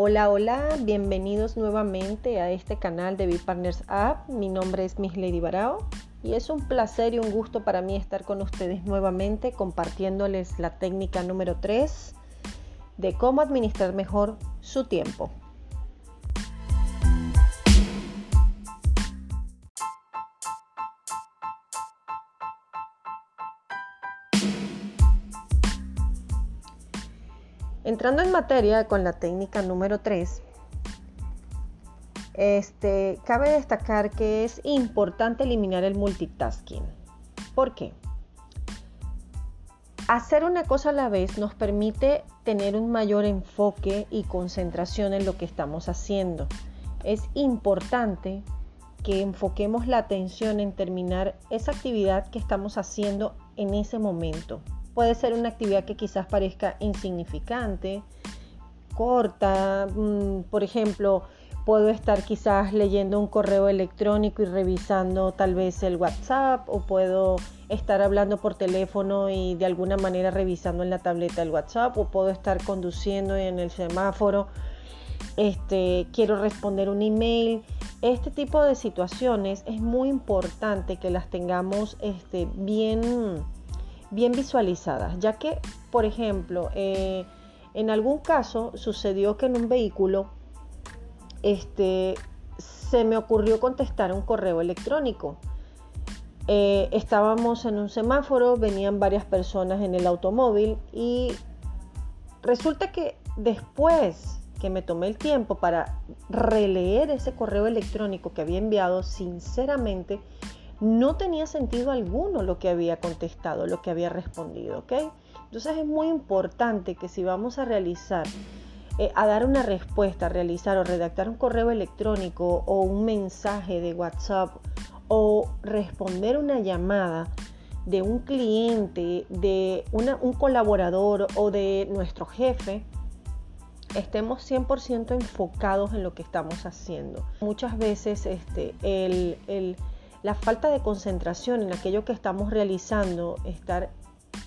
Hola, hola, bienvenidos nuevamente a este canal de B-Partners App. Mi nombre es Miss Lady Barao y es un placer y un gusto para mí estar con ustedes nuevamente compartiéndoles la técnica número 3 de cómo administrar mejor su tiempo. Entrando en materia con la técnica número 3, este, cabe destacar que es importante eliminar el multitasking. ¿Por qué? Hacer una cosa a la vez nos permite tener un mayor enfoque y concentración en lo que estamos haciendo. Es importante que enfoquemos la atención en terminar esa actividad que estamos haciendo en ese momento. Puede ser una actividad que quizás parezca insignificante, corta, mm, por ejemplo, puedo estar quizás leyendo un correo electrónico y revisando tal vez el WhatsApp o puedo estar hablando por teléfono y de alguna manera revisando en la tableta el WhatsApp o puedo estar conduciendo en el semáforo, este, quiero responder un email. Este tipo de situaciones es muy importante que las tengamos este, bien bien visualizadas, ya que, por ejemplo, eh, en algún caso sucedió que en un vehículo este, se me ocurrió contestar un correo electrónico. Eh, estábamos en un semáforo, venían varias personas en el automóvil y resulta que después que me tomé el tiempo para releer ese correo electrónico que había enviado, sinceramente no tenía sentido alguno lo que había contestado, lo que había respondido, ¿ok? Entonces es muy importante que si vamos a realizar, eh, a dar una respuesta, a realizar o redactar un correo electrónico o un mensaje de WhatsApp o responder una llamada de un cliente, de un colaborador o de nuestro jefe, estemos 100% enfocados en lo que estamos haciendo. Muchas veces este, el, el la falta de concentración en aquello que estamos realizando, estar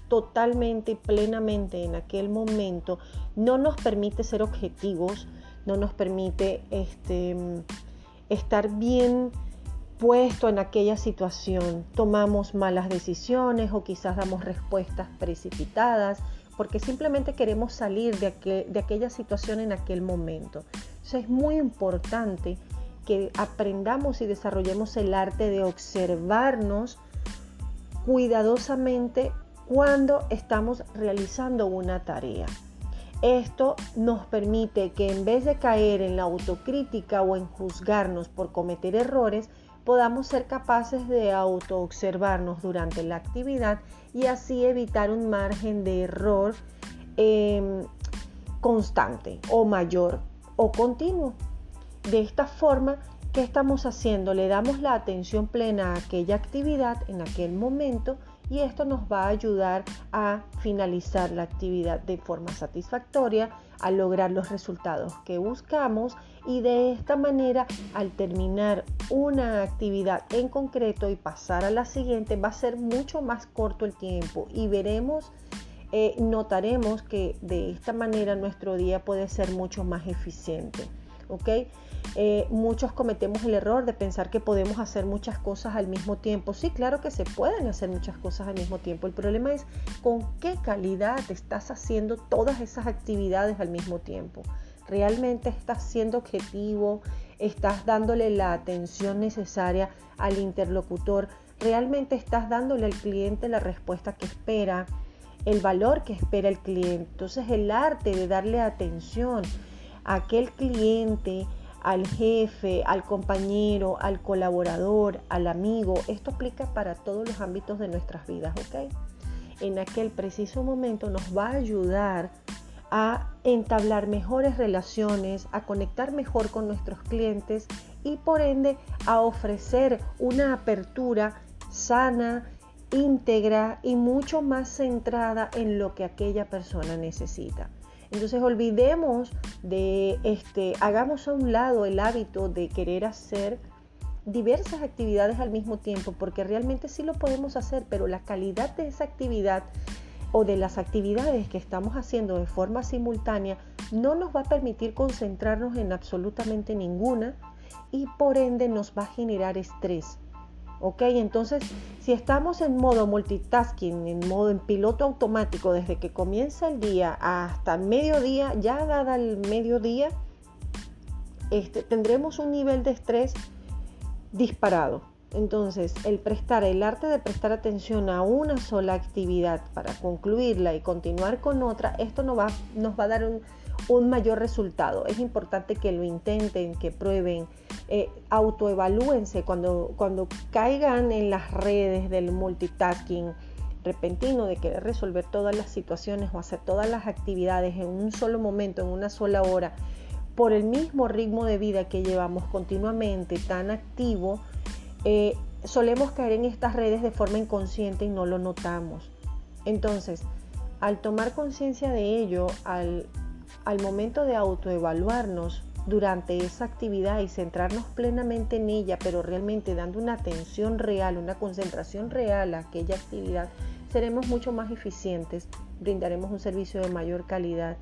totalmente y plenamente en aquel momento, no nos permite ser objetivos, no nos permite este, estar bien puesto en aquella situación. Tomamos malas decisiones o quizás damos respuestas precipitadas porque simplemente queremos salir de, de aquella situación en aquel momento. Es muy importante que aprendamos y desarrollemos el arte de observarnos cuidadosamente cuando estamos realizando una tarea. Esto nos permite que en vez de caer en la autocrítica o en juzgarnos por cometer errores, podamos ser capaces de autoobservarnos durante la actividad y así evitar un margen de error em, constante o mayor o continuo. De esta forma, ¿qué estamos haciendo? Le damos la atención plena a aquella actividad en aquel momento y esto nos va a ayudar a finalizar la actividad de forma satisfactoria, a lograr los resultados que buscamos y de esta manera al terminar una actividad en concreto y pasar a la siguiente va a ser mucho más corto el tiempo y veremos, eh, notaremos que de esta manera nuestro día puede ser mucho más eficiente. ¿Ok? Eh, muchos cometemos el error de pensar que podemos hacer muchas cosas al mismo tiempo. Sí, claro que se pueden hacer muchas cosas al mismo tiempo. El problema es con qué calidad estás haciendo todas esas actividades al mismo tiempo. ¿Realmente estás siendo objetivo? ¿Estás dándole la atención necesaria al interlocutor? ¿Realmente estás dándole al cliente la respuesta que espera? El valor que espera el cliente. Entonces el arte de darle atención aquel cliente al jefe, al compañero, al colaborador, al amigo. Esto aplica para todos los ámbitos de nuestras vidas, ¿ok? En aquel preciso momento nos va a ayudar a entablar mejores relaciones, a conectar mejor con nuestros clientes y por ende a ofrecer una apertura sana, íntegra y mucho más centrada en lo que aquella persona necesita. Entonces olvidemos de, este, hagamos a un lado el hábito de querer hacer diversas actividades al mismo tiempo, porque realmente sí lo podemos hacer, pero la calidad de esa actividad o de las actividades que estamos haciendo de forma simultánea no nos va a permitir concentrarnos en absolutamente ninguna y por ende nos va a generar estrés. ¿Ok? Entonces, si estamos en modo multitasking, en modo en piloto automático desde que comienza el día hasta mediodía, ya dada el mediodía, este, tendremos un nivel de estrés disparado. Entonces, el prestar, el arte de prestar atención a una sola actividad para concluirla y continuar con otra, esto nos va, nos va a dar un, mayor resultado. Es importante que lo intenten, que prueben, eh, autoevalúense cuando, cuando caigan en las redes del multitasking repentino de querer resolver todas las situaciones o hacer todas las actividades en un solo momento, en una sola hora, por el mismo ritmo de vida que llevamos continuamente tan activo, eh, solemos caer en estas redes de forma inconsciente y no lo notamos. Entonces, al tomar conciencia de ello, al, al momento de autoevaluarnos durante esa actividad y centrarnos plenamente en ella, pero realmente dando una atención real, una concentración real a aquella actividad, seremos mucho más eficientes, brindaremos un servicio de mayor calidad,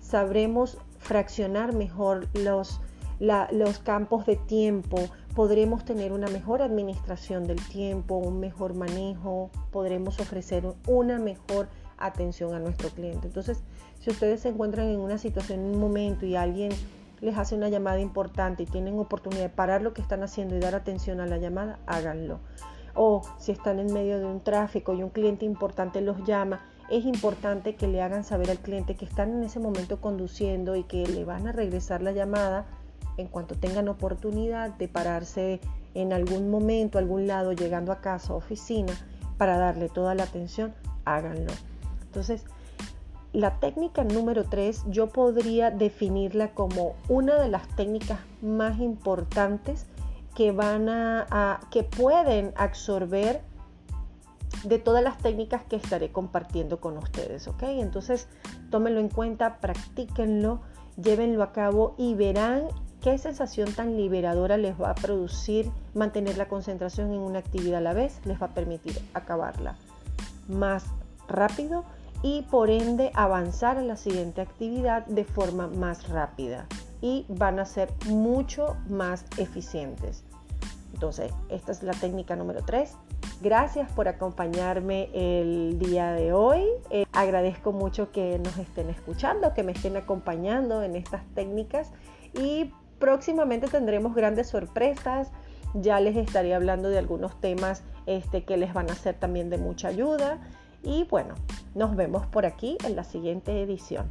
sabremos fraccionar mejor los, los campos de tiempo, podremos tener una mejor administración del tiempo, un mejor manejo, podremos ofrecer una mejor atención a nuestro cliente. Entonces, si ustedes se encuentran en una situación, en un momento y alguien les hace una llamada importante y tienen oportunidad de parar lo que están haciendo y dar atención a la llamada, háganlo. O si están en medio de un tráfico y un cliente importante los llama, es importante que le hagan saber al cliente que están en ese momento conduciendo y que le van a regresar la llamada en cuanto tengan oportunidad de pararse en algún momento, algún lado, llegando a casa oficina, para darle toda la atención, háganlo. Entonces, la técnica número 3 yo podría definirla como una de las técnicas más importantes que van a que pueden absorber de todas las técnicas que estaré compartiendo con ustedes, ¿ok? Entonces, tómenlo en cuenta, practíquenlo, llévenlo a cabo y verán qué sensación tan liberadora les va a producir mantener la concentración en una actividad a la vez, les va a permitir acabarla más rápido y por ende avanzar a la siguiente actividad de forma más rápida y van a ser mucho más eficientes. Entonces, esta es la técnica número 3. Gracias por acompañarme el día de hoy. Eh, agradezco mucho que nos estén escuchando, que me estén acompañando en estas técnicas y próximamente tendremos grandes sorpresas. Ya les estaré hablando de algunos temas este, que les van a ser también de mucha ayuda. Y bueno, nos vemos por aquí en la siguiente edición.